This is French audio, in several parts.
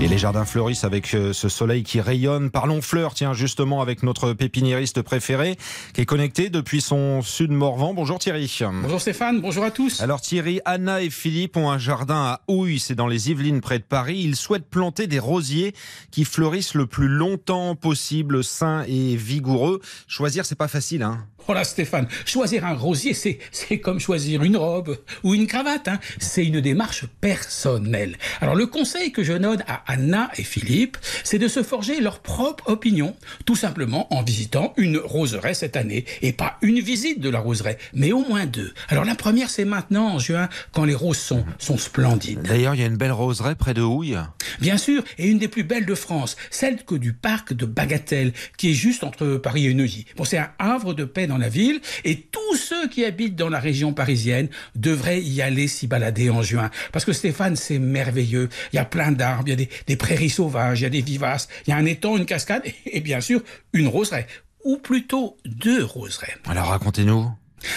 Et les jardins fleurissent avec euh, ce soleil qui rayonne. Parlons fleurs, tiens, justement, avec notre pépiniériste préféré qui est connecté depuis son sud Morvan. Bonjour Thierry. Bonjour Stéphane, bonjour à tous. Alors Thierry, Anna et Philippe ont un jardin à Houille, c'est dans les Yvelines près de Paris. Ils souhaitent planter des rosiers qui fleurissent le plus longtemps possible, sains et vigoureux. Choisir, c'est pas facile, hein Voilà Stéphane, choisir un rosier, c'est, c'est comme choisir une robe ou une cravate. Hein. C'est une démarche personnelle. Alors le conseil que je à Anna et Philippe, c'est de se forger leur propre opinion, tout simplement en visitant une roseraie cette année. Et pas une visite de la roseraie, mais au moins deux. Alors la première, c'est maintenant en juin, quand les roses sont, sont splendides. D'ailleurs, il y a une belle roseraie près de Houille. Bien sûr, et une des plus belles de France, celle que du parc de Bagatelle, qui est juste entre Paris et Neuilly. Bon, c'est un havre de paix dans la ville, et tous ceux qui habitent dans la région parisienne devraient y aller s'y balader en juin. Parce que Stéphane, c'est merveilleux. Il y a plein d'arbres, il y a des, des prairies sauvages, il y a des vivaces, il y a un étang, une cascade, et, et bien sûr, une roseraie. Ou plutôt deux roseraies. Alors racontez-nous.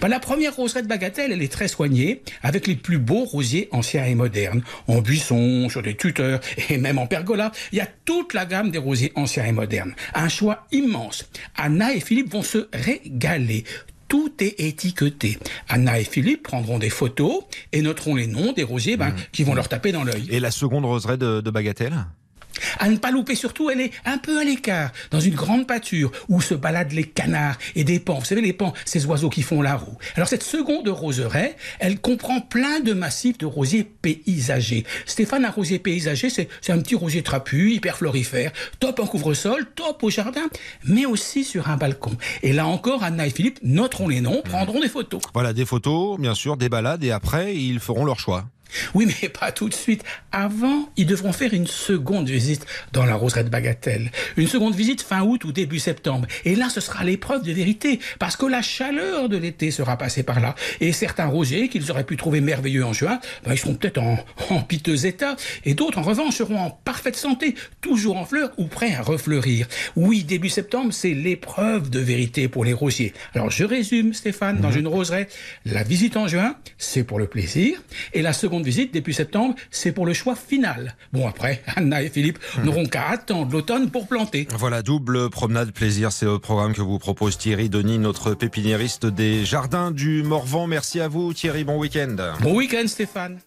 Ben, la première roseraie de Bagatelle, elle est très soignée, avec les plus beaux rosiers anciens et modernes, en buisson, sur des tuteurs et même en pergola. Il y a toute la gamme des rosiers anciens et modernes. Un choix immense. Anna et Philippe vont se régaler. Tout est étiqueté. Anna et Philippe prendront des photos et noteront les noms des rosiers ben, qui vont leur taper dans l'œil. Et la seconde roseraie de, de Bagatelle? À ne pas louper surtout, elle est un peu à l'écart, dans une grande pâture où se baladent les canards et des pans. Vous savez, les pans, ces oiseaux qui font la roue. Alors cette seconde roseraie, elle comprend plein de massifs de rosiers paysagers. Stéphane, un rosier paysager, c'est un petit rosier trapu, hyper florifère, top en couvre-sol, top au jardin, mais aussi sur un balcon. Et là encore, Anna et Philippe noteront les noms, prendront des photos. Voilà, des photos, bien sûr, des balades, et après, ils feront leur choix. Oui, mais pas tout de suite. Avant, ils devront faire une seconde visite dans la roseraie de Bagatelle. Une seconde visite fin août ou début septembre. Et là, ce sera l'épreuve de vérité, parce que la chaleur de l'été sera passée par là. Et certains rosiers qu'ils auraient pu trouver merveilleux en juin, ben, ils seront peut-être en, en piteux état. Et d'autres, en revanche, seront en parfaite santé, toujours en fleurs ou prêts à refleurir. Oui, début septembre, c'est l'épreuve de vérité pour les rosiers. Alors, je résume, Stéphane, dans une roseraie. La visite en juin, c'est pour le plaisir. Et la seconde visite, début septembre, c'est pour le choix final. Bon, après, Anna et Philippe n'auront qu'à attendre l'automne pour planter. Voilà, double promenade plaisir, c'est le programme que vous propose Thierry Denis, notre pépiniériste des jardins du Morvan. Merci à vous Thierry, bon week-end. Bon week-end, Stéphane.